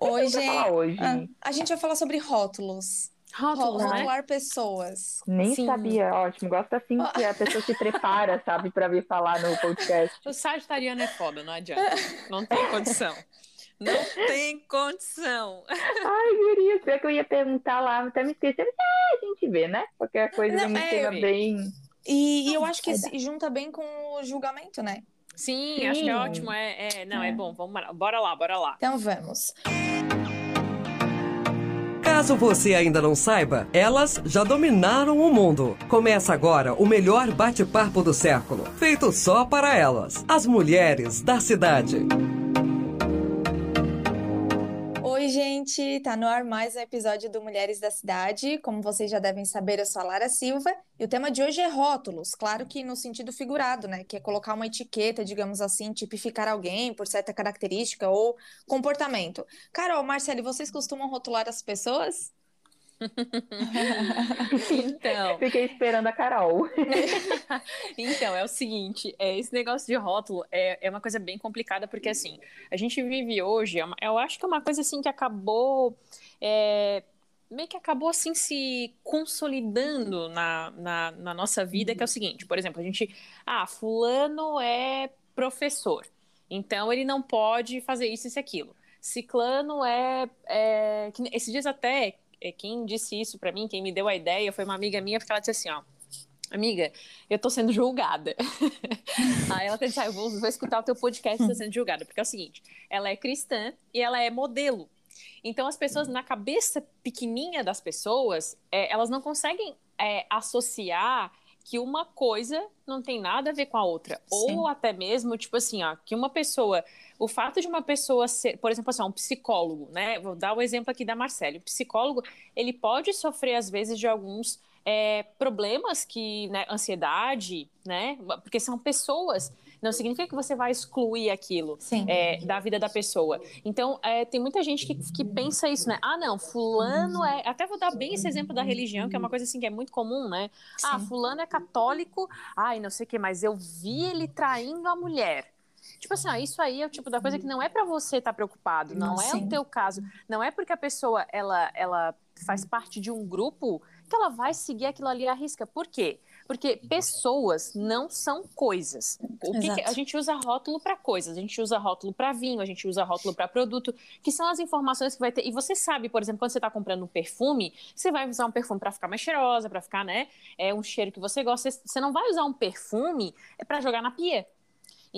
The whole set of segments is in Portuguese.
Hoje, hoje? Ah, a gente vai falar sobre rótulos. Rótulos, né? Rotular pessoas. Nem Sim. sabia, ótimo. Gosto assim que a pessoa se prepara, sabe, pra vir falar no podcast. O sagitariano é foda, não adianta. Não tem condição. Não tem condição. Ai, guria, pior que eu ia perguntar lá, até me esqueci. Mas, ah, a gente vê, né? Qualquer coisa Não, é um é, bem. E, e eu acho que se junta bem com o julgamento, né? Sim, Sim. acho que é ótimo. É, é- não, é. É. bom. Vamos lá. Bora lá, bora lá. Então vamos. Caso você ainda não saiba, elas já dominaram o mundo. Começa agora o melhor bate-papo do século, feito só para elas, as mulheres da cidade. Oi, gente! Tá no ar mais um episódio do Mulheres da Cidade. Como vocês já devem saber, eu sou a Lara Silva e o tema de hoje é rótulos. Claro que no sentido figurado, né? Que é colocar uma etiqueta, digamos assim, tipificar alguém por certa característica ou comportamento. Carol, Marcele, vocês costumam rotular as pessoas? Então, Fiquei esperando a Carol. então, é o seguinte, é, esse negócio de rótulo é, é uma coisa bem complicada, porque assim, a gente vive hoje, é eu acho que é uma coisa assim que acabou. é, meio que acabou assim se consolidando na, na, na nossa vida, que é o seguinte, por exemplo, a gente. Ah, fulano é professor. Então ele não pode fazer isso, e aquilo. Ciclano é. é esses dias até, quem disse isso pra mim, quem me deu a ideia, foi uma amiga minha, porque ela disse assim, ó. Amiga, eu tô sendo julgada. Aí ela disse, ah, eu vou, vou escutar o teu podcast, tô sendo julgada. Porque é o seguinte, ela é cristã e ela é modelo. Então as pessoas, na cabeça pequenininha das pessoas, é, elas não conseguem é, associar que uma coisa não tem nada a ver com a outra. Sim. Ou até mesmo, tipo assim, ó, que uma pessoa, o fato de uma pessoa ser, por exemplo, assim, um psicólogo, né? Vou dar o exemplo aqui da Marcele. O psicólogo, ele pode sofrer, às vezes, de alguns é, problemas que, né, ansiedade, né? Porque são pessoas. Não significa que você vai excluir aquilo é, da vida da pessoa. Então, é, tem muita gente que, que pensa isso, né? Ah, não, fulano é. Até vou dar bem esse exemplo da religião, que é uma coisa assim que é muito comum, né? Ah, Sim. fulano é católico, ai, não sei o que, mas eu vi ele traindo a mulher. Tipo assim, ah, isso aí é o tipo da coisa que não é pra você estar preocupado, não é Sim. o teu caso, não é porque a pessoa ela, ela faz parte de um grupo que ela vai seguir aquilo ali à risca. Por quê? Porque pessoas não são coisas. O que que- a gente usa rótulo para coisas, a gente usa rótulo para vinho, a gente usa rótulo para produto, que são as informações que vai ter. E você sabe, por exemplo, quando você está comprando um perfume, você vai usar um perfume para ficar mais cheirosa, para ficar, né, é um cheiro que você gosta. Você- Você não vai usar um perfume para jogar na pia.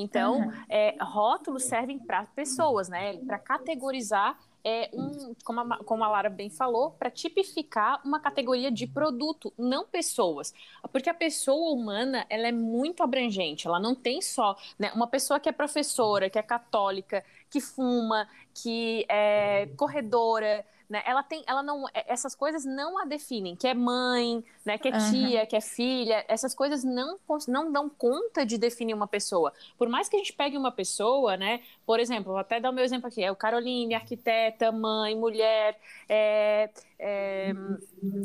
Então, Uhum. é, rótulos servem para pessoas, né? Para categorizar, é, um, como, a, como a Lara bem falou, para tipificar uma categoria de produto, não pessoas. Porque a pessoa humana, ela é muito abrangente. Ela não tem só, né? Uma pessoa que é professora, que é católica, que fuma, que é corredora, né? Ela tem, ela não, é- essas coisas não a definem, que é mãe, né? Que é tia, que é filha. Essas coisas não não dão conta de definir uma pessoa. Por mais que a gente pegue uma pessoa, né? Por exemplo, vou até dar o meu exemplo aqui. É o Caroline, arquiteta, mãe, mulher, é, é,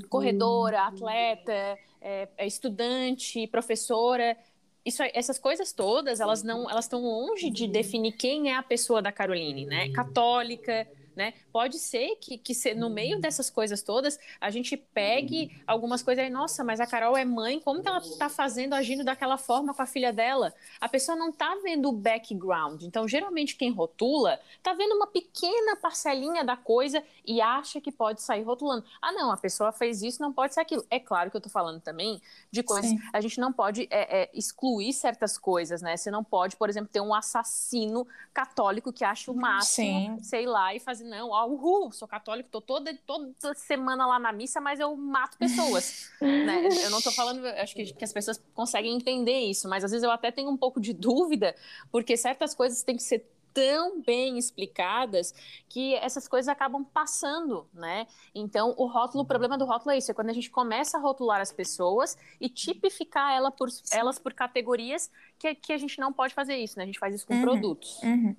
corredora, atleta, é, é estudante, professora. Isso, essas coisas todas, elas não, elas estão longe de definir quem é a pessoa da Caroline, né? Católica, né? Pode ser que, que se- no meio dessas coisas todas a gente pegue algumas coisas aí, nossa, mas a Carol é mãe, como que ela tá fazendo, agindo daquela forma com a filha dela? A pessoa não tá vendo o background. Então, geralmente, quem rotula tá vendo uma pequena parcelinha da coisa e acha que pode sair rotulando. Ah, não, a pessoa fez isso, não pode ser aquilo. É claro que eu tô falando também de coisas. Sim. A gente não pode é, é, excluir certas coisas, né? Você não pode, por exemplo, ter um assassino católico que acha o máximo, Sim. sei lá, e fazer, não, ó, uhul, sou católico, tô toda, toda semana lá na missa, mas eu mato pessoas. né? Eu não tô falando, acho que, que as pessoas conseguem entender isso, mas às vezes eu até tenho um pouco de dúvida, porque certas coisas têm que ser tão bem explicadas que essas coisas acabam passando, né? Então, o rótulo, o problema do rótulo é isso, é quando a gente começa a rotular as pessoas e tipificar ela por, elas por categorias que, que a gente não pode fazer isso, né? A gente faz isso com Uhum. produtos. Uhum.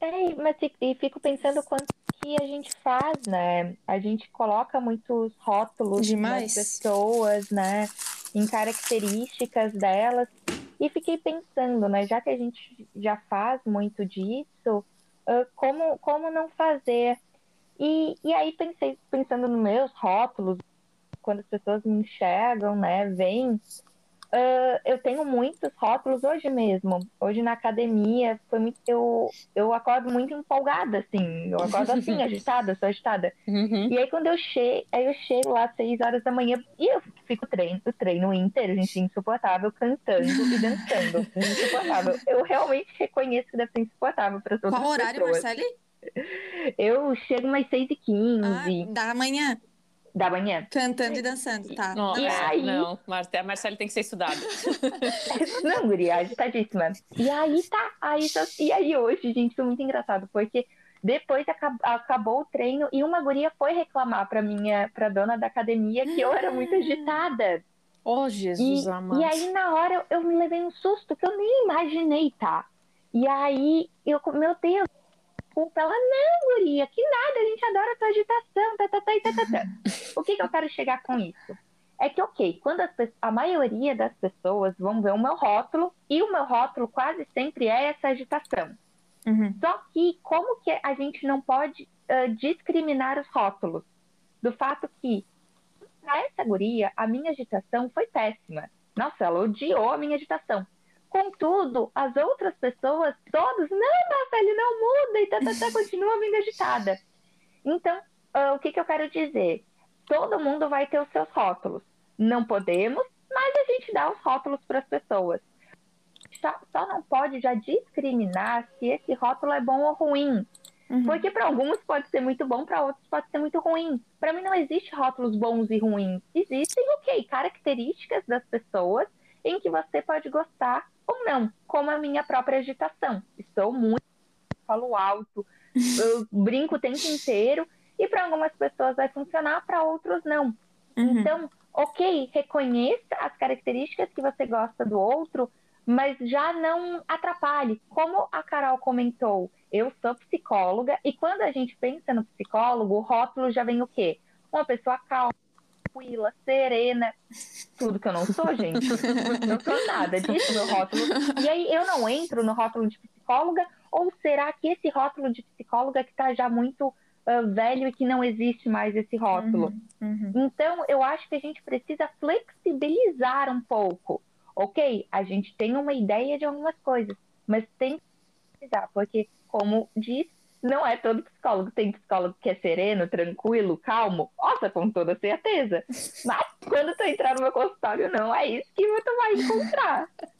É, mas e- e fico pensando quanto que a gente faz, né? A gente coloca muitos rótulos Demais. nas pessoas, né? Em características delas. E fiquei pensando, né? Já que a gente já faz muito disso, uh, como, como não fazer. E, e aí pensei, pensando nos meus rótulos, quando as pessoas me enxergam, né, veem, Uh, eu tenho muitos rótulos hoje mesmo. Hoje na academia, foi muito, eu, eu acordo muito empolgada, assim. Eu acordo assim, agitada, sou agitada. Uhum. E aí quando eu chego, aí eu chego lá às seis horas da manhã e eu fico treino, treino inteiro, gente, insuportável, cantando e dançando. insuportável. Eu realmente reconheço que deve ser insuportável para todas Qual horário, pessoas. Marcele? Eu chego seis e Ah, quinze da manhã, da manhã. cantando e dançando, tá? Nossa, E aí? não, Mar a Marcele tem que ser estudada. Não, guria, agitadíssima. E aí tá, aí só- e aí hoje, gente, foi muito engraçado, porque depois acab- acabou o treino e uma guria foi reclamar pra minha, pra dona da academia que eu era muito agitada. Oh, Jesus E, amado. e aí na hora eu, eu me levei um susto que eu nem imaginei, tá? E aí eu, meu Deus, desculpa, ela, não, guria, que nada, a gente adora a tua agitação, tá, tá, tá, tá, tá, tá. O que que eu quero chegar com isso? É que, ok, quando as a maioria das pessoas vão ver o meu rótulo, e o meu rótulo quase sempre é essa agitação. Uhum. Só que como que a gente não pode ah, discriminar os rótulos? Do fato que, para essa guria, a minha agitação foi péssima. Nossa, ela odiou a minha agitação. Contudo, as outras pessoas, todos, não, ele não muda e tá, tá, tá, continua vindo agitada. Então, ah, o que, que eu quero dizer? Todo mundo vai ter os seus rótulos. Não podemos, mas a gente dá os rótulos para as pessoas. Só, só não pode já discriminar se esse rótulo é bom ou ruim. Uhum. Porque para alguns pode ser muito bom, para outros pode ser muito ruim. Para mim não existe rótulos bons e ruins. Existem, ok, características das pessoas em que você pode gostar ou não, como a minha própria agitação. Estou muito, falo alto, eu brinco o tempo inteiro e para algumas pessoas vai funcionar, para outros não. Uhum. Então, ok, reconheça as características que você gosta do outro, mas já não atrapalhe. Como a Carol comentou, eu sou psicóloga e quando a gente pensa no psicólogo, o rótulo já vem o quê? Uma pessoa calma, tranquila, serena. Tudo que eu não sou, gente. Não sou nada disso, meu rótulo. E aí eu não entro no rótulo de psicóloga, ou será que esse rótulo de psicóloga que está já muito ah, velho e que não existe mais esse rótulo? Uhum. Então, eu acho que a gente precisa flexibilizar um pouco. Ok, a gente tem uma ideia de algumas coisas, mas tem que flexibilizar, porque, como diz, não é todo psicólogo. Tem psicólogo que é sereno, tranquilo, calmo. Nossa, com toda certeza. Mas quando tu entrar no meu consultório, não é isso que tu vai encontrar.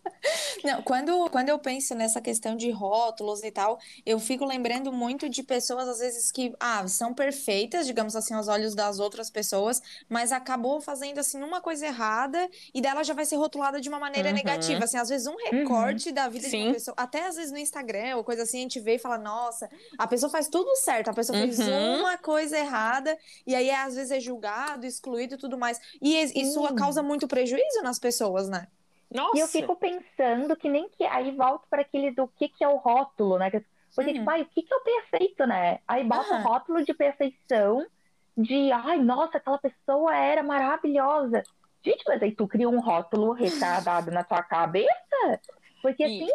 Não, quando, quando eu penso nessa questão de rótulos e tal, eu fico lembrando muito de pessoas, às vezes, que ah, são perfeitas, digamos assim, aos olhos das outras pessoas, mas acabou fazendo, assim, uma coisa errada e dela já vai ser rotulada de uma maneira Uhum. negativa. Assim, às vezes, um recorte da vida de Sim. uma pessoa, até às vezes no Instagram ou coisa assim, a gente vê e fala, nossa, a pessoa faz tudo certo, a pessoa fez Uhum. uma coisa errada e aí, às vezes, é julgado, excluído e tudo mais. E isso Sim. causa muito prejuízo nas pessoas, né? Nossa. E eu fico pensando que nem que. Aí volto para aquele do que, que é o rótulo, né? Porque, Uhum. tipo, ai, o que, que é o perfeito, né? Aí bota o rótulo de perfeição, de ai, nossa, aquela pessoa era maravilhosa. Gente, mas aí tu cria um rótulo retardado na tua cabeça? Porque assim,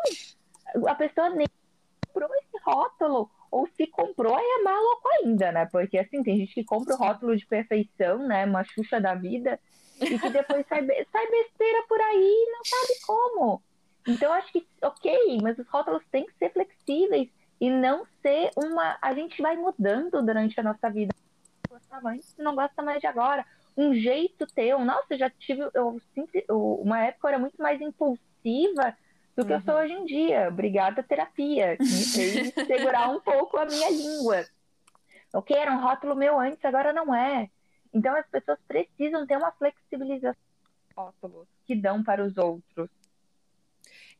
a pessoa nem comprou esse rótulo. Ou se comprou, aí é maluco ainda, né? Porque assim, tem gente que compra o rótulo de perfeição, né? Uma xuxa da vida, e que depois sai, sai besteira por aí e não sabe como. Então, acho que, ok, mas os rótulos têm que ser flexíveis e não ser uma. A gente vai mudando durante a nossa vida. Gostava antes, não gosta mais de agora. Um jeito teu. Nossa, eu já tive. Eu, sempre, eu- uma época eu era muito mais impulsiva do que eu sou hoje em dia. Obrigada, terapia, que me fez segurar um pouco a minha língua. Ok, era um rótulo meu antes, agora não é. Então as pessoas precisam ter uma flexibilização rótulos que dão para os outros.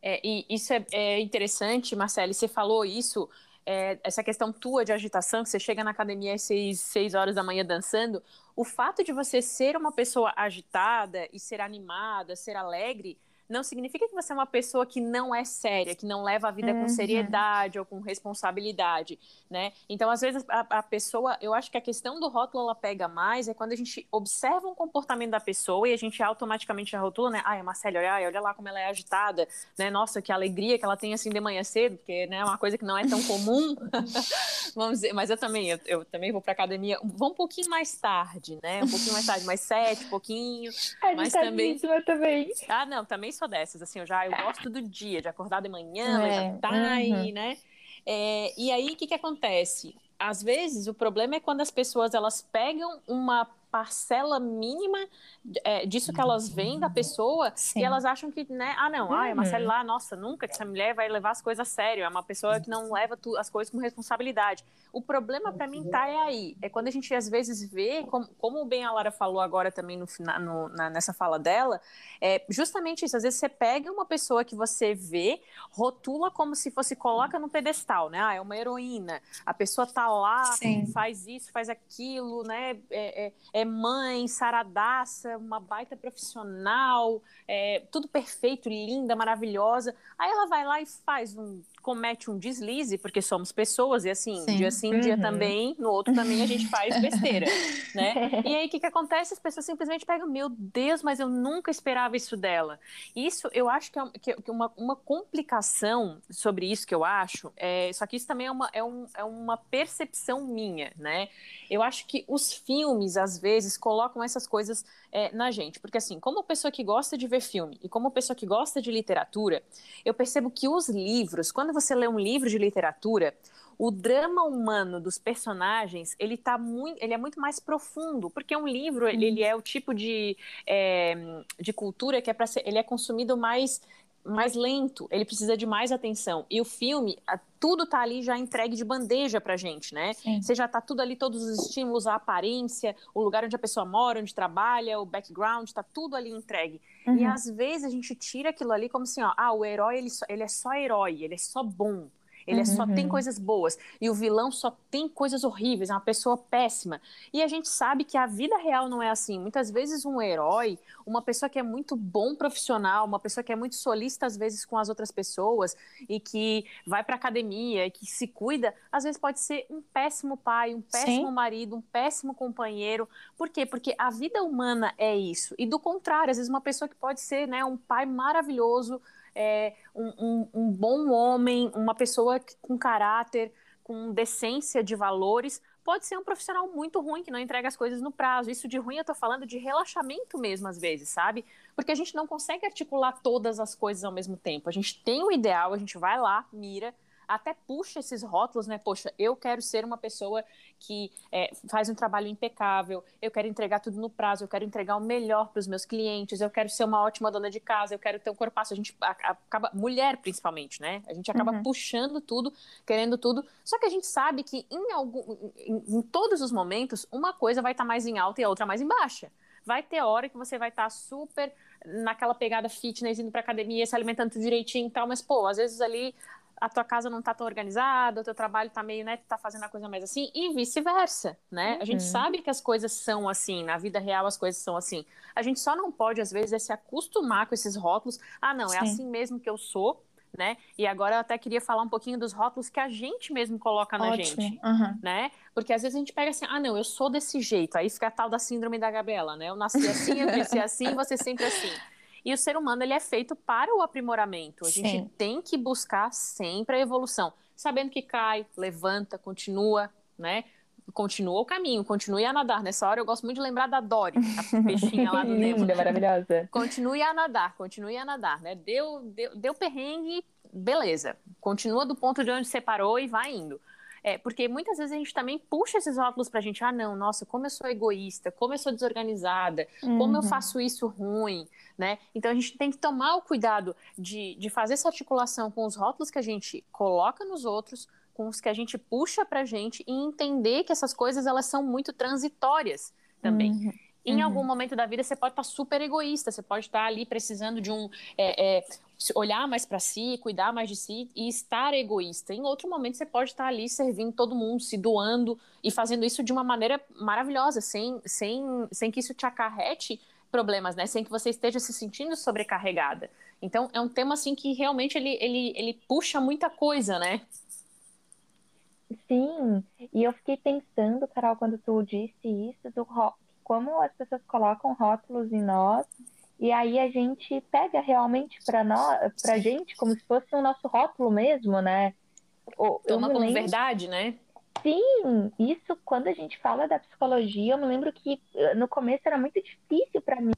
É, e isso é, é interessante, Marcele, você falou isso, é, essa questão tua de agitação, que você chega na academia às seis, seis horas da manhã dançando, o fato de você ser uma pessoa agitada e ser animada, ser alegre, não significa que você é uma pessoa que não é séria, que não leva a vida uhum. com seriedade ou com responsabilidade, né? Então, às vezes, a, a, pessoa, eu acho que a questão do rótulo, ela pega mais, é quando a gente observa um comportamento da pessoa e a gente automaticamente já rotula, né? Ai, a Marcela, olha, olha lá como ela é agitada, né? Nossa, que alegria que ela tem, assim, de manhã cedo, porque, né, é uma coisa que não é tão comum, vamos dizer, mas eu também, eu, eu também vou pra academia, vou um pouquinho mais tarde, né? Um pouquinho mais tarde, mais sete, pouquinho, é, mas também... Também. Ah, não, também sou dessas, assim, eu já, eu gosto do dia, de acordar de manhã, é, levantar uhum. e, né? É, e aí, o que, que acontece? Às vezes, o problema é quando as pessoas elas pegam uma parcela mínima é, disso que elas veem da pessoa Sim. e elas acham que, né, ah, não, ah, é Marcelo lá, nossa, nunca que essa mulher vai levar as coisas a sério, é uma pessoa que não leva tu, as coisas com responsabilidade. O problema para mim tá é aí, é quando a gente às vezes vê, como, como bem a Lara falou agora também no, no, na, nessa fala dela, é justamente isso, às vezes você pega uma pessoa que você vê, rotula como se fosse, coloca no pedestal, né, ah, é uma heroína, a pessoa tá lá, Sim. faz isso, faz aquilo, né, é, é, é mãe, saradaça, uma baita profissional, é, tudo perfeito, linda, maravilhosa. Aí ela vai lá e faz um comete um deslize, porque somos pessoas, e assim, sim. dia sim, uhum. dia também, no outro também a gente faz besteira, né? E aí, o que, que acontece? As pessoas simplesmente pegam, meu Deus, mas eu nunca esperava isso dela. Isso, eu acho que é, que é uma, uma complicação sobre isso que eu acho, é, só que isso também é uma, é, um, é uma percepção minha, né? Eu acho que os filmes, às vezes, colocam essas coisas é, na gente, porque assim, como pessoa que gosta de ver filme e como pessoa que gosta de literatura, eu percebo que os livros, quando você lê um livro de literatura, o drama humano dos personagens ele tá muito ele é muito mais profundo porque um livro ele, ele é o tipo de, é, de cultura que é para ser ele é consumido mais mais lento, ele precisa de mais atenção. E o filme, tudo tá ali já entregue de bandeja pra gente, né? Sim. Você já tá tudo ali, todos os estímulos, a aparência, o lugar onde a pessoa mora, onde trabalha, o background, tá tudo ali entregue. Uhum. E às vezes a gente tira aquilo ali como assim, ó, ah, o herói, ele, só, ele é só herói, ele é só bom. Ele uhum. só tem uhum. coisas boas. E o vilão só tem coisas horríveis, é uma pessoa péssima. E a gente sabe que a vida real não é assim. Muitas vezes um herói, uma pessoa que é muito bom profissional, uma pessoa que é muito solista às vezes com as outras pessoas e que vai para academia, e que se cuida, às vezes pode ser um péssimo pai, um péssimo Sim. marido, um péssimo companheiro. Por quê? Porque a vida humana é isso. E do contrário, às vezes uma pessoa que pode ser, né, um pai maravilhoso, é, um, um, um bom homem, uma pessoa com caráter, com decência de valores, pode ser um profissional muito ruim que não entrega as coisas no prazo. Isso de ruim eu tô falando de relaxamento mesmo às vezes, sabe? Porque a gente não consegue articular todas as coisas ao mesmo tempo. A gente tem um ideal, a gente vai lá, mira, até puxa esses rótulos, né? Poxa, eu quero ser uma pessoa que é, faz um trabalho impecável, eu quero entregar tudo no prazo, eu quero entregar o melhor para os meus clientes, eu quero ser uma ótima dona de casa, eu quero ter um corpaço. A gente acaba, mulher principalmente, né? A gente acaba uhum. puxando tudo, querendo tudo. Só que a gente sabe que em, algum, em, em todos os momentos, uma coisa vai estar tá mais em alta e a outra mais em baixa. Vai ter hora que você vai estar tá super naquela pegada fitness, indo pra academia, se alimentando direitinho e tal, mas, pô, às vezes ali a tua casa não tá tão organizada, o teu trabalho tá meio, né, tá fazendo a coisa mais assim, e vice-versa, né? Uhum. A gente uhum. sabe que as coisas são assim, na vida real as coisas são assim. A gente só não pode, às vezes, é se acostumar com esses rótulos. Ah, não, é Sim. é assim mesmo que eu sou, né? E agora eu até queria falar um pouquinho dos rótulos que a gente mesmo coloca na Ótimo. gente, uhum. né? Porque às vezes a gente pega assim, ah, não, eu sou desse jeito, aí fica a tal da síndrome da Gabriela, né? Eu nasci assim, eu cresci assim, você sempre assim. E o ser humano ele é feito para o aprimoramento. A Sim. gente tem que buscar sempre a evolução, sabendo que cai, levanta, continua, né? Continua o caminho, continue a nadar. Nessa hora eu gosto muito de lembrar da Dory, a peixinha lá do Nemo. Linda, maravilhosa. Continue a nadar, continue a nadar, né? Deu, deu, deu perrengue, beleza. Continua do ponto de onde você parou e vai indo. É, porque muitas vezes a gente também puxa esses rótulos pra gente, ah, não, nossa, como eu sou egoísta, como eu sou desorganizada, uhum. como eu uhum. faço isso ruim, né? Então a gente tem que tomar o cuidado de, de fazer essa articulação com os rótulos que a gente coloca nos outros, com os que a gente puxa pra gente e entender que essas coisas elas são muito transitórias também. Uhum. Em uhum. algum momento da vida você pode estar super egoísta, você pode estar ali precisando de um é, é, olhar mais para si, cuidar mais de si e estar egoísta. Em outro momento você pode estar ali servindo todo mundo, se doando e fazendo isso de uma maneira maravilhosa, sem, sem, sem que isso te acarrete problemas, né? Sem que você esteja se sentindo sobrecarregada. Então, é um tema, assim, que realmente ele, ele, ele puxa muita coisa, né? Sim, e eu fiquei pensando, Carol, quando tu disse isso, do como as pessoas colocam rótulos em nós, e aí a gente pega realmente para nós, pra gente, como se fosse o nosso rótulo mesmo, né? Toma como lembro... verdade, né? Sim, isso quando a gente fala da psicologia, eu me lembro que eh, no começo era muito difícil para mim,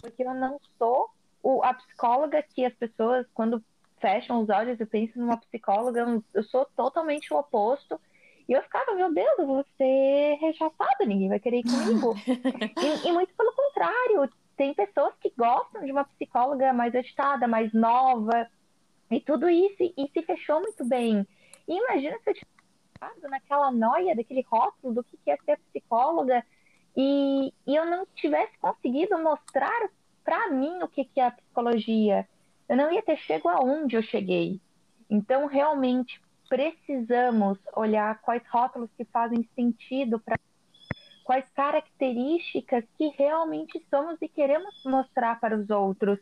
porque eu não sou o, a psicóloga que as pessoas, quando fecham os olhos e pensam numa psicóloga, eu sou totalmente o oposto. E eu ficava, meu Deus, eu vou ser rechaçada, ninguém vai querer ir comigo. e, e, muito pelo contrário, tem pessoas que gostam de uma psicóloga mais agitada, mais nova, e tudo isso, e se fechou muito bem. E imagina se eu tivesse naquela noia daquele rótulo do que é ser psicóloga, e, e eu não tivesse conseguido mostrar para mim o que é a psicologia eu não ia ter chego aonde eu cheguei. Então, realmente, precisamos olhar quais rótulos que fazem sentido para quais características que realmente somos e queremos mostrar para os outros.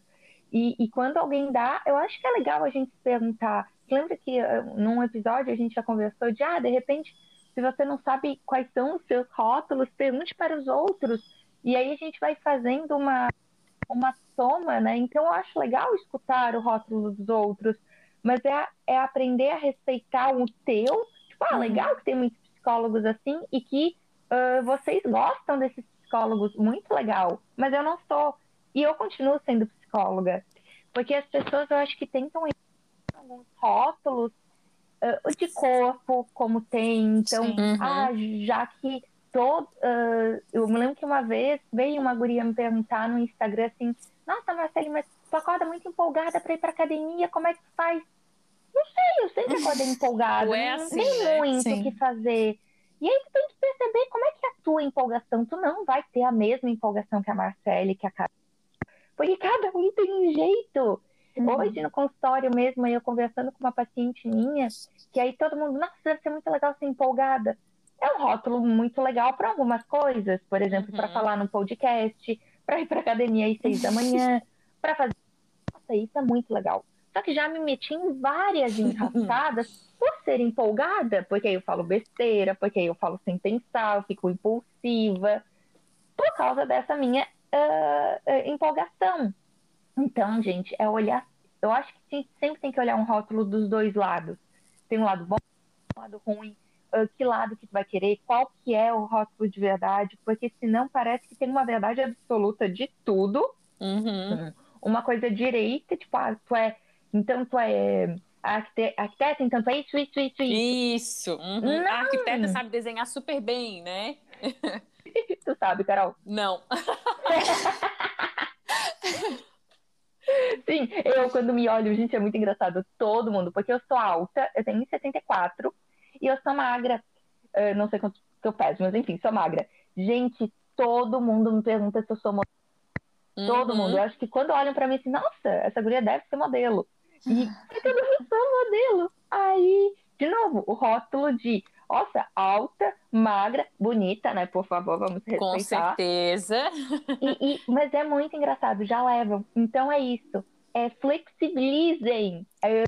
E, e, quando alguém dá, eu acho que é legal a gente se perguntar. Lembra que uh, num episódio a gente já conversou de, ah, de repente, se você não sabe quais são os seus rótulos, pergunte para os outros. E aí a gente vai fazendo uma, uma soma, né? Então eu acho legal escutar o rótulo dos outros, mas é, é aprender a respeitar o teu. Tipo, ah, uhum. legal que tem muitos psicólogos assim e que uh, vocês gostam desses psicólogos, muito legal, mas eu não sou. E eu continuo sendo psicóloga. Porque as pessoas, eu acho que tentam alguns rótulos uh, de corpo, como tem. Então, uhum. ah, já que todo. Uh, eu me lembro que uma vez veio uma guria me perguntar no Instagram assim: Nossa, Marcele, mas tu acorda muito empolgada para ir pra academia, como é que tu faz? Não sei, eu sempre acordei empolgada. É assim, não tem né? muito o que fazer. E aí tu tem que perceber como é que é a tua empolgação. Tu não vai ter a mesma empolgação que a Marcele, que a Carol. Porque cada um tem um jeito. Uhum. Hoje, no consultório mesmo, eu conversando com uma paciente minha, que aí todo mundo, nossa, deve ser muito legal ser empolgada é um rótulo muito legal para algumas coisas, por exemplo, uhum. para falar no podcast, para ir para academia às seis da manhã, para fazer. Nossa, isso é muito legal. Só que já me meti em várias enrascadas por ser empolgada, porque aí eu falo besteira, porque aí eu falo sem pensar, eu fico impulsiva, por causa dessa minha uh, empolgação. Então, gente, é olhar. Eu acho que sempre tem que olhar um rótulo dos dois lados. Tem um lado bom, um lado ruim uh, que lado que tu vai querer, qual que é o rótulo de verdade, porque senão parece que tem uma verdade absoluta de tudo. Uhum. Uma coisa direita, tipo, ah, tu é. Então tu é arquiteta, então tu é isso, isso, isso, isso. Isso. Uhum. A arquiteta sabe desenhar super bem, né? tu sabe, Carol? Não. Sim, eu quando me olho, gente, é muito engraçado. Todo mundo, porque eu sou alta, eu tenho 74 e eu sou magra. Uh, não sei quanto eu peso, mas enfim, sou magra. Gente, todo mundo me pergunta se eu sou modelo. Uhum. Todo mundo. Eu acho que quando olham para mim assim, nossa, essa guria deve ser modelo. E eu não sou modelo. Aí, de novo, o rótulo de, nossa, alta, magra, bonita, né? Por favor, vamos respeitar. Com certeza. E, e, mas é muito engraçado, já levam. Então é isso. É, flexibilizem. É,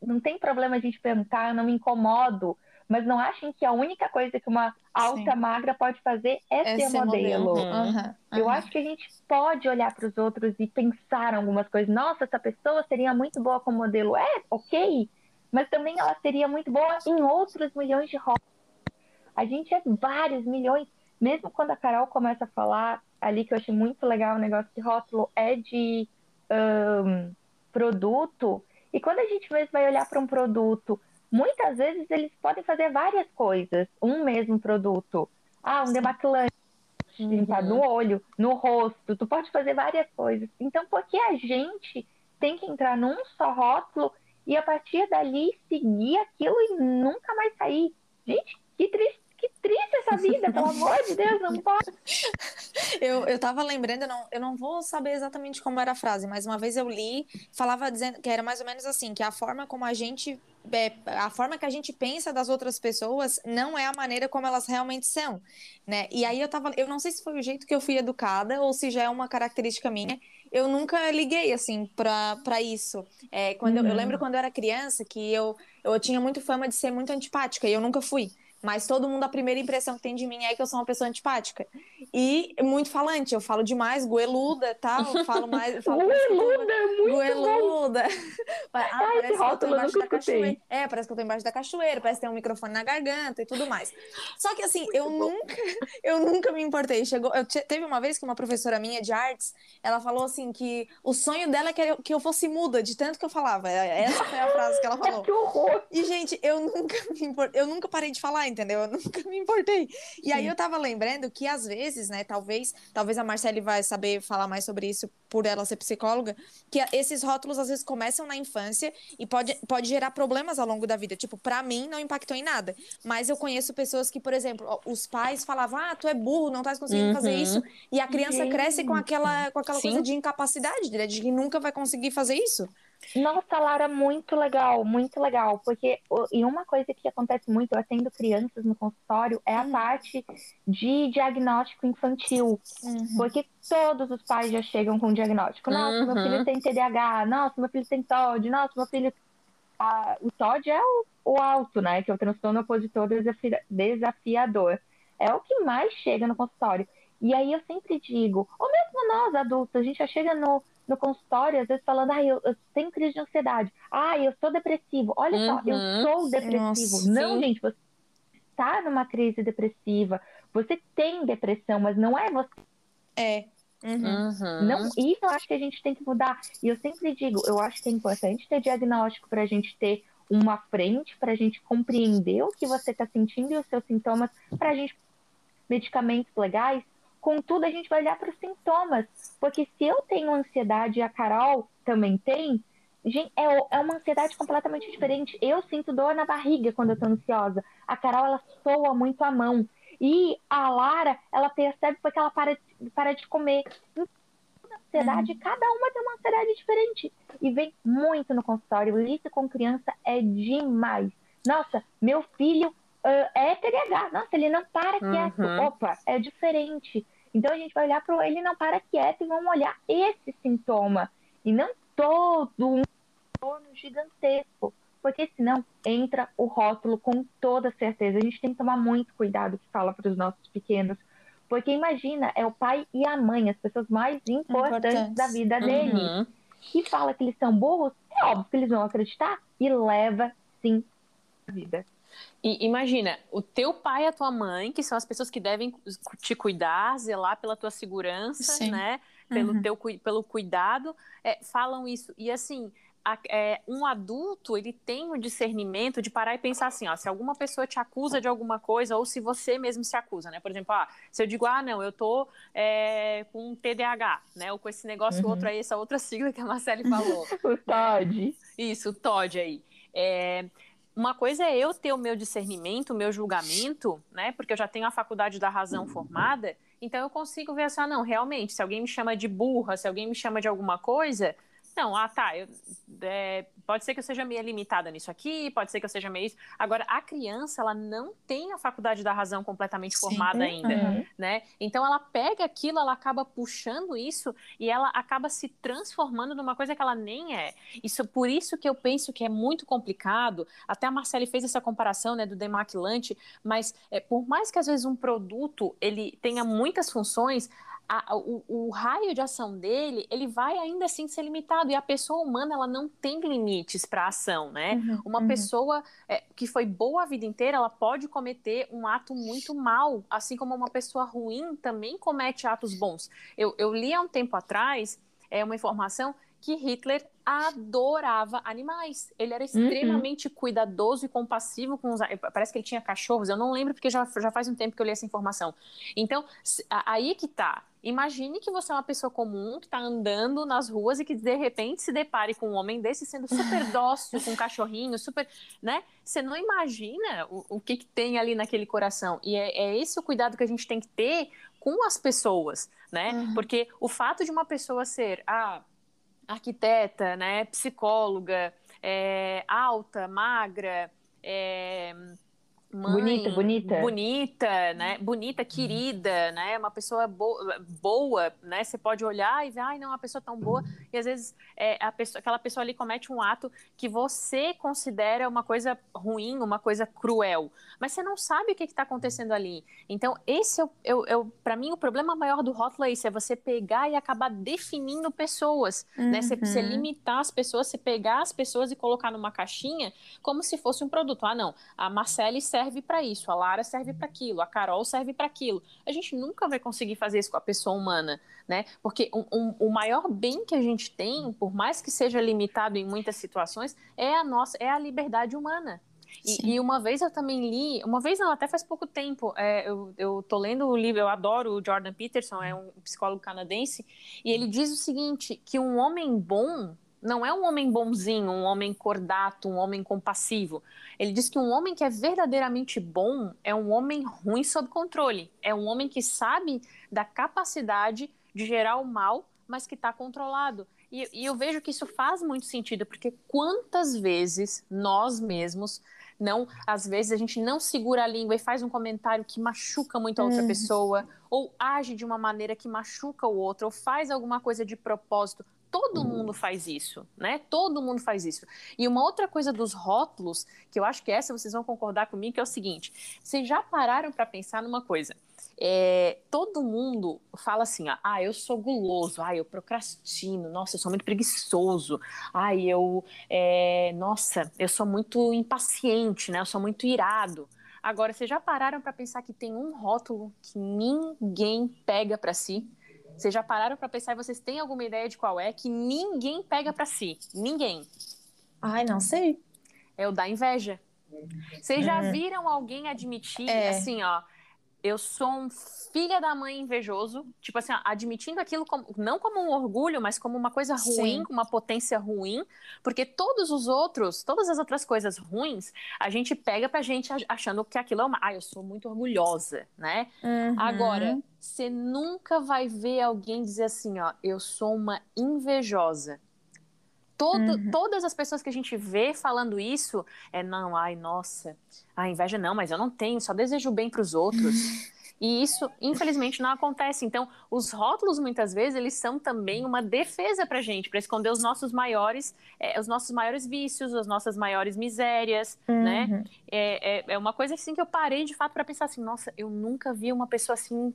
não tem problema a gente perguntar, eu não me incomodo. Mas não achem que a única coisa que uma alta Sim. magra pode fazer é, é ser modelo. modelo. Uhum. Uhum. Eu acho que a gente pode olhar para os outros e pensar algumas coisas. Nossa, essa pessoa seria muito boa como modelo. É, ok. Mas também ela seria muito boa em outros milhões de rótulos. A gente é vários milhões. Mesmo quando a Carol começa a falar ali, que eu achei muito legal o negócio de rótulo, é de um, produto e quando a gente mesmo vai olhar para um produto, muitas vezes eles podem fazer várias coisas, um mesmo produto. Ah, um demaquilante uhum. no olho, no rosto, tu pode fazer várias coisas. Então, por que a gente tem que entrar num só rótulo e a partir dali seguir aquilo e nunca mais sair? Gente, que triste que triste essa vida, pelo amor de Deus, não pode. Eu, eu tava lembrando, eu não, eu não vou saber exatamente como era a frase, mas uma vez eu li, falava dizendo que era mais ou menos assim, que a forma como a gente é, a forma que a gente pensa das outras pessoas não é a maneira como elas realmente são, né? E aí eu tava, eu não sei se foi o jeito que eu fui educada ou se já é uma característica minha. Eu nunca liguei assim para isso. É, quando uhum. eu, eu, lembro quando eu era criança que eu, eu tinha muito fama de ser muito antipática e eu nunca fui. Mas todo mundo, a primeira impressão que tem de mim é que eu sou uma pessoa antipática. E muito falante, eu falo demais, goeluda tal, eu falo mais. Falo goeluda, é muito goeluda. ah, Ai, parece que eu tô embaixo da cachoeira. É, parece que eu tô embaixo da cachoeira, parece que tem um microfone na garganta e tudo mais. Só que assim, eu nunca, eu nunca me importei. Chegou, eu teve uma vez que uma professora minha de artes, ela falou assim que o sonho dela é que eu, que eu fosse muda, de tanto que eu falava. É, essa foi a frase que ela falou. que horror! E, gente, eu nunca me eu nunca parei de falar entendeu? Eu nunca me importei. E Sim. aí eu tava lembrando que às vezes, né, talvez, talvez a Marcele vai saber falar mais sobre isso por ela ser psicóloga, que esses rótulos às vezes começam na infância e pode, pode gerar problemas ao longo da vida. Tipo, para mim não impactou em nada, mas eu conheço pessoas que, por exemplo, os pais falavam: "Ah, tu é burro, não tá conseguindo uhum. fazer isso". E a criança cresce com aquela com aquela coisa de incapacidade, né, de que nunca vai conseguir fazer isso. Nossa, Lara, muito legal, muito legal. Porque e uma coisa que acontece muito, eu atendo crianças no consultório, é a uhum. parte de diagnóstico infantil. Uhum. Porque todos os pais já chegam com diagnóstico. Nossa, uhum. meu filho tem TDAH, nossa, meu filho tem TOD, nossa, meu filho. Ah, o TOD é o, o alto, né? Que é o transtorno opositor desafiador. É o que mais chega no consultório. E aí eu sempre digo, ou mesmo nós adultos, a gente já chega no no consultório, às vezes falando, ah, eu, eu tenho crise de ansiedade, ah, eu sou depressivo. Olha uhum. só, eu uhum. sou depressivo. Nossa, não, sim. gente, você está numa crise depressiva, você tem depressão, mas não é você. É. Uhum. Não, isso eu acho que a gente tem que mudar. E eu sempre digo, eu acho que é importante ter diagnóstico para a gente ter uma frente, para a gente compreender o que você está sentindo e os seus sintomas, para a gente medicamentos legais Contudo, a gente vai olhar para os sintomas, porque se eu tenho ansiedade e a Carol também tem, gente, é, é uma ansiedade completamente diferente. Eu sinto dor na barriga quando eu estou ansiosa. A Carol, ela soa muito a mão. E a Lara, ela percebe porque ela para de, para de comer. Então, ansiedade, uhum. cada uma tem uma ansiedade diferente. E vem muito no consultório. Isso com criança é demais. Nossa, meu filho uh, é TDAH. Nossa, ele não para quieto. Uhum. Opa, é diferente. Então a gente vai olhar para ele não para quieto e vamos olhar esse sintoma. E não todo um torno gigantesco. Porque senão entra o rótulo com toda certeza. A gente tem que tomar muito cuidado que fala para os nossos pequenos. Porque imagina, é o pai e a mãe, as pessoas mais importantes, importantes. da vida uhum. dele. E fala que eles são burros, é óbvio que eles vão acreditar e leva sim a vida. E imagina, o teu pai e a tua mãe, que são as pessoas que devem te cuidar, zelar pela tua segurança, Sim. né? Pelo uhum. teu pelo cuidado, é, falam isso. E assim, a, é, um adulto ele tem o discernimento de parar e pensar assim, ó, se alguma pessoa te acusa de alguma coisa ou se você mesmo se acusa, né? Por exemplo, ah, se eu digo, ah, não, eu tô é, com TDAH, né? Ou com esse negócio uhum. outro aí, essa outra sigla que a Marcele falou. o TOD. Isso, o TOD aí. É, uma coisa é eu ter o meu discernimento, o meu julgamento, né? Porque eu já tenho a faculdade da razão formada, então eu consigo ver assim, ah, não, realmente, se alguém me chama de burra, se alguém me chama de alguma coisa, não, ah, tá, eu, é, pode ser que eu seja meio limitada nisso aqui, pode ser que eu seja meio isso. Agora, a criança, ela não tem a faculdade da razão completamente Sim. formada ainda, uhum. né? Então, ela pega aquilo, ela acaba puxando isso e ela acaba se transformando numa coisa que ela nem é. Isso, por isso que eu penso que é muito complicado. Até a Marcele fez essa comparação, né, do demaquilante, mas é, por mais que às vezes um produto ele tenha muitas funções, a, o, o, raio de ação dele, ele vai ainda assim ser limitado. E a pessoa humana, ela não tem limites para ação, né? Uhum, uma uhum. pessoa é, que foi boa a vida inteira, ela pode cometer um ato muito mal, assim como uma pessoa ruim também comete atos bons. Eu, eu li há um tempo atrás é, uma informação que Hitler adorava animais. Ele era uhum. extremamente uhum. cuidadoso e compassivo com os. Parece que ele tinha cachorros, eu não lembro porque já, já faz um tempo que eu li essa informação. Então, aí que tá. Imagine que você é uma pessoa comum que está andando nas ruas e que de repente se depare com um homem desse sendo super dócil, com um cachorrinho, super. né? Você não imagina o, o que, que tem ali naquele coração. E é, é esse o cuidado que a gente tem que ter com as pessoas, né? Uhum. Porque o fato de uma pessoa ser. Ah, arquiteta, né, psicóloga, é, alta, magra, é, mãe, bonita, bonita, bonita, né? Bonita, querida, né? Uma pessoa boa, boa, né? Você pode olhar e ver, ai, não, uma pessoa tão boa. E às vezes é, a pessoa, aquela pessoa ali comete um ato que você considera uma coisa ruim, uma coisa cruel, mas você não sabe o que está acontecendo ali. Então, esse é, é, é para mim o problema maior do rótulo é isso, é você pegar e acabar definindo pessoas, uhum. né? Você, você uhum. limitar as pessoas, você pegar as pessoas e colocar numa caixinha como se fosse um produto. Ah, não, a Marcele serve serve para isso, a Lara serve para aquilo, a Carol serve para aquilo. A gente nunca vai conseguir fazer isso com a pessoa humana, né? Porque um, um, o maior bem que a gente tem, por mais que seja limitado em muitas situações, é a nossa, é a liberdade humana. E, e, uma vez eu também li, uma vez não, até faz pouco tempo, é, eu, eu tô lendo o livro, eu adoro o Jordan Peterson, é um psicólogo canadense, e ele diz o seguinte, que um homem bom não é um homem bonzinho, um homem cordato, um homem compassivo. Ele diz que um homem que é verdadeiramente bom é um homem ruim sob controle. É um homem que sabe da capacidade de gerar o mal, mas que está controlado. E, e, eu vejo que isso faz muito sentido, porque quantas vezes nós mesmos não, às vezes a gente não segura a língua e faz um comentário que machuca muito a outra uhum. pessoa, ou age de uma maneira que machuca o outro, ou faz alguma coisa de propósito Todo mundo faz isso, né? Todo mundo faz isso. E uma outra coisa dos rótulos, que eu acho que essa vocês vão concordar comigo, que é o seguinte: vocês já pararam para pensar numa coisa? É, todo mundo fala assim: ah, eu sou guloso, ah, eu procrastino, nossa, eu sou muito preguiçoso, ah, eu, é, nossa, eu sou muito impaciente, né? Eu sou muito irado. Agora, vocês já pararam para pensar que tem um rótulo que ninguém pega para si? Vocês já pararam para pensar e vocês têm alguma ideia de qual é que ninguém pega para si? Ninguém. Ai, não sei. É o da inveja. Vocês já hum. viram alguém admitir é. assim, ó, eu sou um filha da mãe invejoso, tipo assim, admitindo aquilo como, não como um orgulho, mas como uma coisa ruim, com uma potência ruim, porque todos os outros, todas as outras coisas ruins, a gente pega pra gente achando que aquilo é uma, ah, eu sou muito orgulhosa, né? Uhum. Agora, você nunca vai ver alguém dizer assim, ó, eu sou uma invejosa. Uhum. Todas as pessoas que a gente vê falando isso é não, ai, nossa, a inveja não, mas eu não tenho, só desejo bem para os outros. E isso, infelizmente, não acontece. Então, os rótulos, muitas vezes, eles são também uma defesa para a gente, para esconder os nossos maiores, é, os nossos maiores vícios, as nossas maiores misérias, né? uhum. né? É, é, é, uma coisa assim que eu parei de fato para pensar assim, nossa, eu nunca vi uma pessoa assim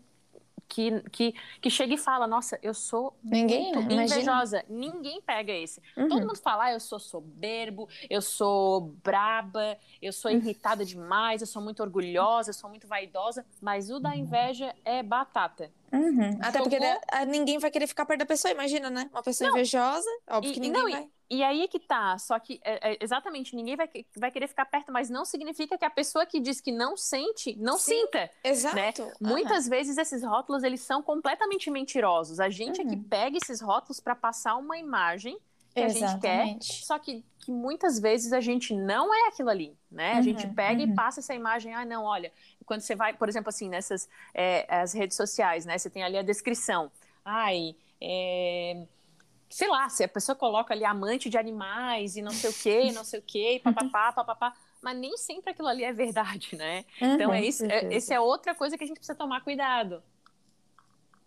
que, que, que chega e fala, nossa, eu sou Ninguém, muito invejosa. Imagina. Ninguém pega esse. Uhum. Todo mundo fala, ah, eu sou soberbo, eu sou braba, eu sou uhum. irritada demais, eu sou muito orgulhosa, eu sou muito vaidosa, mas o da inveja é batata. Uhum. Até porque ninguém vai querer ficar perto da pessoa, imagina, né? Uma pessoa não. invejosa, óbvio e, que ninguém não, vai. E, e aí é que tá, só que é, é, exatamente, ninguém vai, vai querer ficar perto, mas não significa que a pessoa que diz que não sente, não Sim, sinta. Exato. Né? Uhum. Muitas vezes esses rótulos, eles são completamente mentirosos. A gente uhum. é que uhum. pega esses rótulos para passar uma imagem que Exatamente. a gente quer, só que, que muitas vezes a gente não é aquilo ali, né? A gente uhum, pega e passa essa imagem, ah, não, olha, quando você vai, por exemplo, assim, nessas é, as redes sociais, né? Você tem ali a descrição. Ai, é, sei lá, se a pessoa coloca ali amante de animais e não sei o quê, não sei o quê, papapá, papapá, mas nem sempre aquilo ali é verdade, né? Uhum, então, é isso, é, esse é outra coisa que a gente precisa tomar cuidado.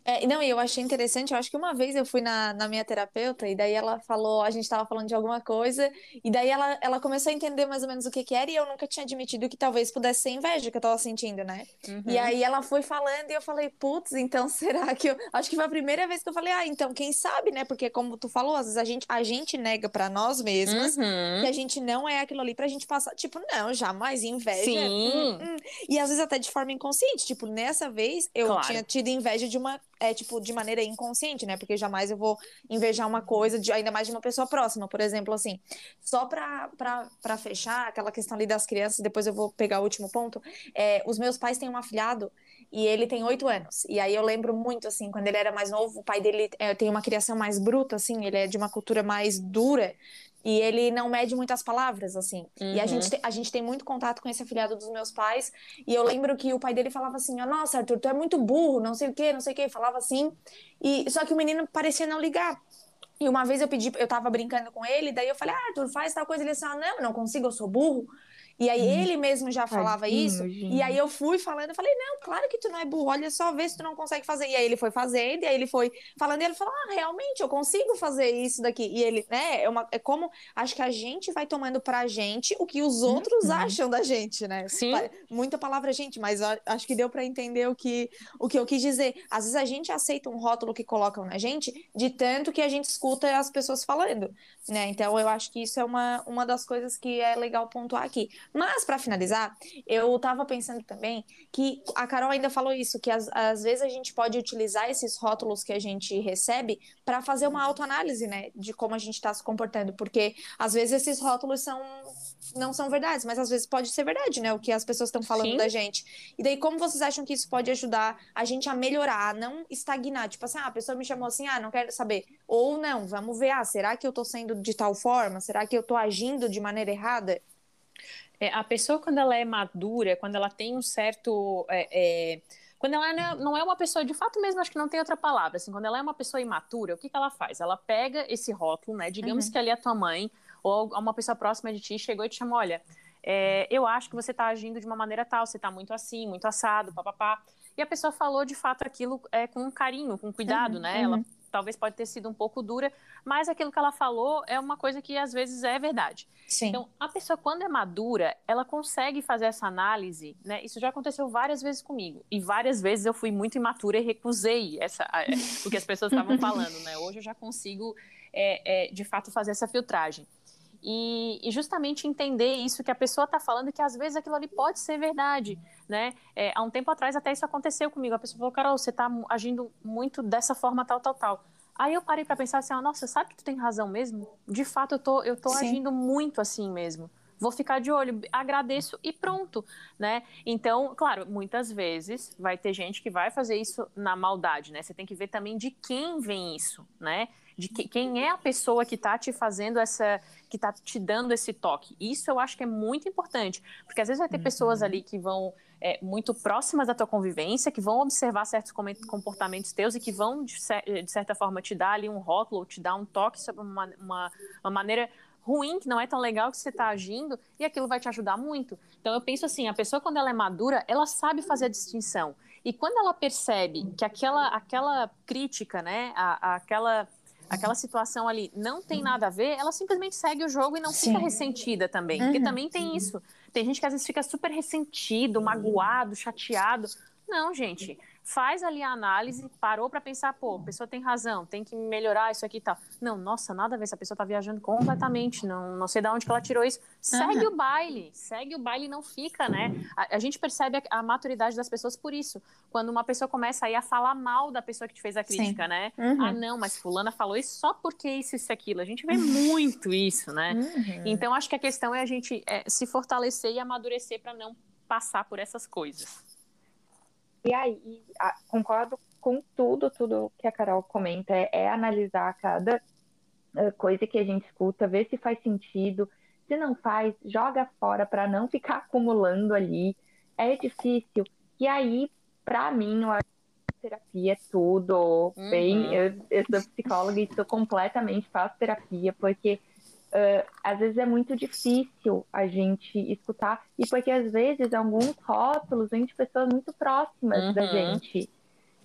É, não, e eu achei interessante, eu acho que uma vez eu fui na, na minha terapeuta e daí ela falou, a gente estava falando de alguma coisa, e daí ela, ela começou a entender mais ou menos o que que era, e eu nunca tinha admitido que talvez pudesse ser inveja que eu tava sentindo, né? Uhum. E aí ela foi falando e eu falei, putz, então será que eu. Acho que foi a primeira vez que eu falei, ah, então quem sabe, né? Porque como tu falou, às vezes a gente, a gente nega para nós mesmas uhum. que a gente não é aquilo ali pra gente passar. Tipo, não, jamais inveja. Sim. Hum, hum. E às vezes até de forma inconsciente. Tipo, nessa vez eu claro. tinha tido inveja de uma é tipo de maneira inconsciente, né? Porque jamais eu vou invejar uma coisa de ainda mais de uma pessoa próxima, por exemplo, assim. Só pra, fechar aquela questão ali das crianças, depois eu vou pegar o último ponto. É, os meus pais têm um afilhado e ele tem oito anos. E aí eu lembro muito, assim, quando ele era mais novo, o pai dele é, tem uma criação mais bruta, assim, ele é de uma cultura mais dura. E ele não mede muitas palavras, assim. Uhum. E a gente, uhum. a gente tem muito contato com esse afiliado dos meus pais. E eu lembro que o pai dele falava assim: oh, Nossa, Arthur, tu é muito burro, não sei o quê, não sei o quê. Falava assim. E, só que o menino parecia não ligar. E uma vez eu pedi, eu tava brincando com ele, daí eu falei, ah, Arthur, faz tal coisa. Ele disse, ah, não, não consigo, eu sou burro. E aí hum. ele mesmo já falava Tadinho, isso. Gente. E aí eu fui falando, eu falei, não, claro que tu não é burro, olha só, vê se tu não consegue fazer. E aí ele foi fazendo, e aí ele foi falando, e ele falou, ah, realmente, eu consigo fazer isso daqui. E ele, né, é, uma, é como, acho que a gente vai tomando pra gente o que os outros uhum. acham da gente, né? Sim. Muita palavra gente, mas acho que deu para entender o que, o que eu quis dizer. Às vezes a gente aceita um rótulo que colocam na gente, de tanto que a gente escuta as pessoas falando, né? Então eu acho que isso é uma, uma das coisas que é legal pontuar aqui. Mas, para finalizar, eu estava pensando também que a Carol ainda falou isso, que às, às vezes a gente pode utilizar esses rótulos que a gente recebe para fazer uma autoanálise, né, de como a gente está se comportando, porque às vezes esses rótulos são não são verdades, mas às vezes pode ser verdade, né, o que as pessoas estão falando Sim. da gente. E daí como vocês acham que isso pode ajudar a gente a melhorar, a não estagnar, tipo assim, ah, a pessoa me chamou assim, ah, não quero saber, ou não, vamos ver, ah, será que eu estou sendo de tal forma? Será que eu estou agindo de maneira errada? É, a pessoa, quando ela é madura, quando ela tem um certo. É, é, quando ela é, não é uma pessoa, de fato mesmo, acho que não tem outra palavra, assim, quando ela é uma pessoa imatura, o que, que ela faz? Ela pega esse rótulo, né? Digamos uhum. que ali a tua mãe ou uma pessoa próxima de ti chegou e te chamou: olha, é, eu acho que você está agindo de uma maneira tal, você está muito assim, muito assado, papapá. E a pessoa falou de fato aquilo é, com carinho, com cuidado, uhum, né? Uhum. Ela talvez pode ter sido um pouco dura, mas aquilo que ela falou é uma coisa que às vezes é verdade. Sim. Então, a pessoa quando é madura, ela consegue fazer essa análise, né? Isso já aconteceu várias vezes comigo. E várias vezes eu fui muito imatura e recusei essa, o que as pessoas estavam falando, né? Hoje eu já consigo, é, é, de fato, fazer essa filtragem. E, e, justamente entender isso que a pessoa está falando que às vezes aquilo ali pode ser verdade, né? É, há um tempo atrás até isso aconteceu comigo. A pessoa falou, Carol, você está agindo muito dessa forma tal, tal, tal. Aí eu parei para pensar assim, ah, nossa, sabe que tu tem razão mesmo? De fato, eu tô, eu tô agindo muito assim mesmo. Vou ficar de olho, agradeço e pronto, né? Então, claro, muitas vezes vai ter gente que vai fazer isso na maldade, né? Você tem que ver também de quem vem isso, né? De que, quem é a pessoa que está te fazendo essa, que está te dando esse toque. Isso eu acho que é muito importante, porque às vezes vai ter uhum. pessoas ali que vão é, muito próximas da tua convivência, que vão observar certos comportamentos teus e que vão, de, de certa forma, te dar ali um rótulo, te dar um toque sobre uma, uma, uma maneira ruim, que não é tão legal que você está agindo, e aquilo vai te ajudar muito. Então eu penso assim, a pessoa quando ela é madura, ela sabe fazer a distinção. E quando ela percebe que aquela, aquela crítica, né, a, a, aquela aquela situação ali não tem nada a ver, ela simplesmente segue o jogo e não Sim. fica ressentida também. Uhum. Porque também tem isso. Tem gente que às vezes fica super ressentido, magoado, chateado. Não, gente faz ali a análise, parou para pensar, pô, a pessoa tem razão, tem que melhorar isso aqui e tal. Não, nossa, nada a ver, essa pessoa tá viajando completamente, não, não sei de onde que ela tirou isso. Segue uhum. o baile, segue o baile não fica, né? A, a gente percebe a, a, maturidade das pessoas por isso. Quando uma pessoa começa aí a falar mal da pessoa que te fez a crítica, Sim. né? Uhum. Ah, não, mas fulana falou isso só porque isso, isso aquilo. A gente vê muito isso, né? Uhum. Então, acho que a questão é a gente é, se fortalecer e amadurecer para não passar por essas coisas. E aí, a, concordo com tudo, tudo que a Carol comenta, é, é analisar cada uh, coisa que a gente escuta, ver se faz sentido. Se não faz, joga fora para não ficar acumulando ali. É difícil. E aí, para mim, eu acho que terapia é tudo. Uhum. Bem, eu, eu sou psicóloga e sou completamente faço terapia, porque uh, às vezes é muito difícil a gente escutar, e porque às vezes alguns rótulos vêm de pessoas muito próximas uhum. da gente.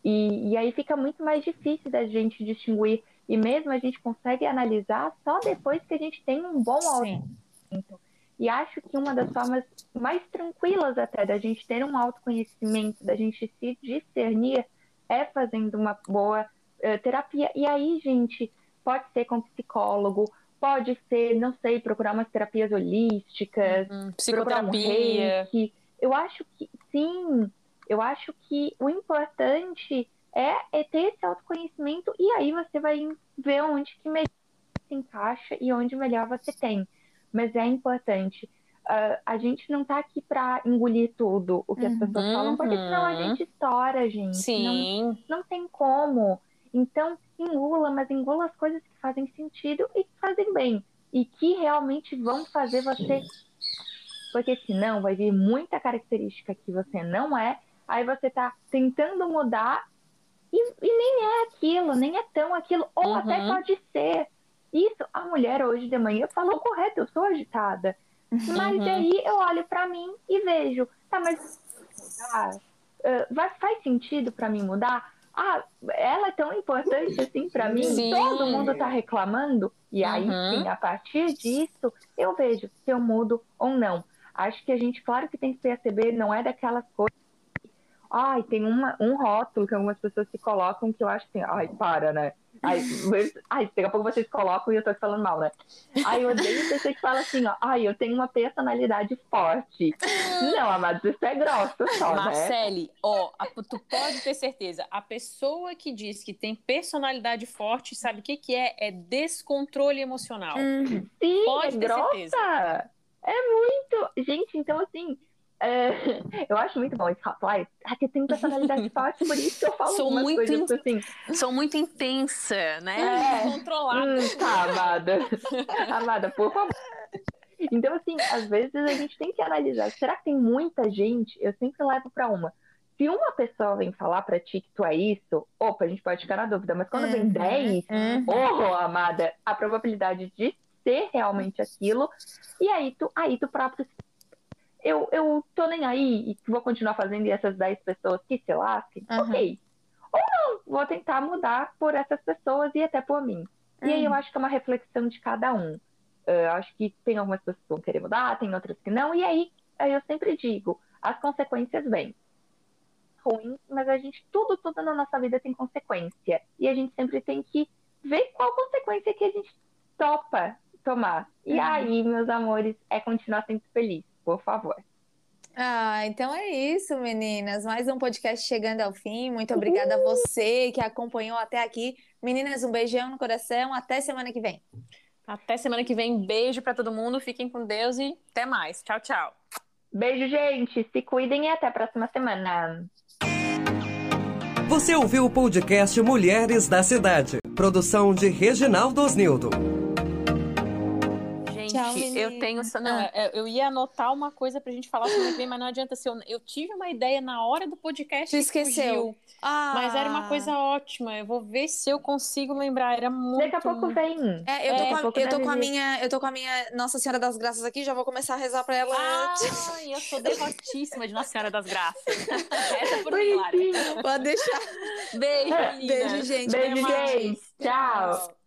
E, e aí fica muito mais difícil da gente distinguir. E mesmo a gente consegue analisar só depois que a gente tem um bom autoconhecimento. E acho que uma das formas mais tranquilas até da gente ter um autoconhecimento, da gente se discernir, é fazendo uma boa uh, terapia. E aí, gente, pode ser com psicólogo, Pode ser, não sei, procurar umas terapias holísticas, uhum, psicoterapia. Um eu acho que sim, eu acho que o importante é, é, ter esse autoconhecimento e aí você vai ver onde que melhor se encaixa e onde melhor você tem. Mas é importante. Uh, a gente não tá aqui para engolir tudo o que as pessoas uhum. falam, porque senão a uhum. gente estoura, gente. Sim. Não, não tem como. Então, engula, mas engula as coisas que fazem sentido e que fazem bem. E que realmente vão fazer você. Porque senão vai vir muita característica que você não é, aí você tá tentando mudar E, e nem é aquilo, nem é tão aquilo, ou Uhum. até pode ser. Isso, a mulher hoje de manhã falou correto, eu sou agitada. Mas Uhum. aí eu olho pra mim e vejo, tá, mas ah, ah, faz sentido pra mim mudar? Ah, ela é tão importante assim pra mim, Sim. todo mundo tá reclamando, e aí Uhum. sim, a partir disso, eu vejo se eu mudo ou não. Acho que a gente, claro que tem que perceber, não é daquelas coisas. Ai, tem uma, um rótulo que algumas pessoas se colocam que eu acho assim, ai, para, né? Ai, mas- ai, daqui a pouco vocês colocam e eu tô falando mal, né? Ai, eu odeio pessoa que fala assim, ó, ai, eu tenho uma personalidade forte. Não, amados, isso é grosso só, né? Marcele, ó, a- tu pode ter certeza, a pessoa que diz que tem personalidade forte, sabe o que que é? É descontrole emocional. Uhum. Sim, Pode é ter grossa. certeza. É muito. Gente, então assim, é, eu acho muito bom esse ai, que eu tenho personalidade forte, por isso que eu falo Sou muito coisas in- assim. Sou muito intensa, né? É. Descontrolada. Hum, tá, amada. amada, por favor. Então, assim, às vezes a gente tem que analisar. Será que tem muita gente? Eu sempre levo pra uma. Se uma pessoa vem falar pra ti que tu é isso, opa, a gente pode ficar na dúvida. Mas quando vem Uhum, 10, uhum. oh, amada, a probabilidade de ser realmente aquilo, e aí tu, aí tu próprio. Eu, eu tô nem aí e vou continuar fazendo e essas 10 pessoas que se lasquem, Uhum. ok. Ou não, vou tentar mudar por essas pessoas e até por mim. E aí eu Uhum. acho que é uma reflexão de cada um. Eu acho que tem algumas pessoas que vão querer mudar, tem outras que não, e aí, aí eu sempre digo, as consequências vêm. Ruim, mas a gente, tudo, tudo na nossa vida tem consequência. E a gente sempre tem que ver qual consequência que a gente topa tomar. E Uhum. aí, meus amores, é continuar sempre feliz, por favor. Ah, então é isso, meninas. Mais um podcast chegando ao fim. Muito obrigada a você que acompanhou até aqui. Meninas, um beijão no coração. Até semana que vem. Até semana que vem. Beijo pra todo mundo. Fiquem com Deus e até mais. Tchau, tchau. Beijo, gente. Se cuidem e até a próxima semana. Você ouviu o podcast Mulheres da Cidade, produção de Reginaldo Osnildo. Gente, Tchau, eu tenho. Não, Ah. é- eu ia anotar uma coisa pra gente falar que vem, mas não adianta ser. Eu, eu tive uma ideia na hora do podcast Tu esqueceu. fugiu. Ah, Mas era uma coisa ótima. Eu vou ver se eu consigo lembrar. Era muito. Daqui a pouco vem. É, eu tô, É, com, a, pouco eu tô com a minha, eu tô com a minha Nossa Senhora das Graças aqui, já vou começar a rezar pra ela. Ai, eu sou devotíssima de Nossa Senhora das Graças. Essa por. Pode deixar. Beijo. Beijo, gente. Beijo, gente. Tchau.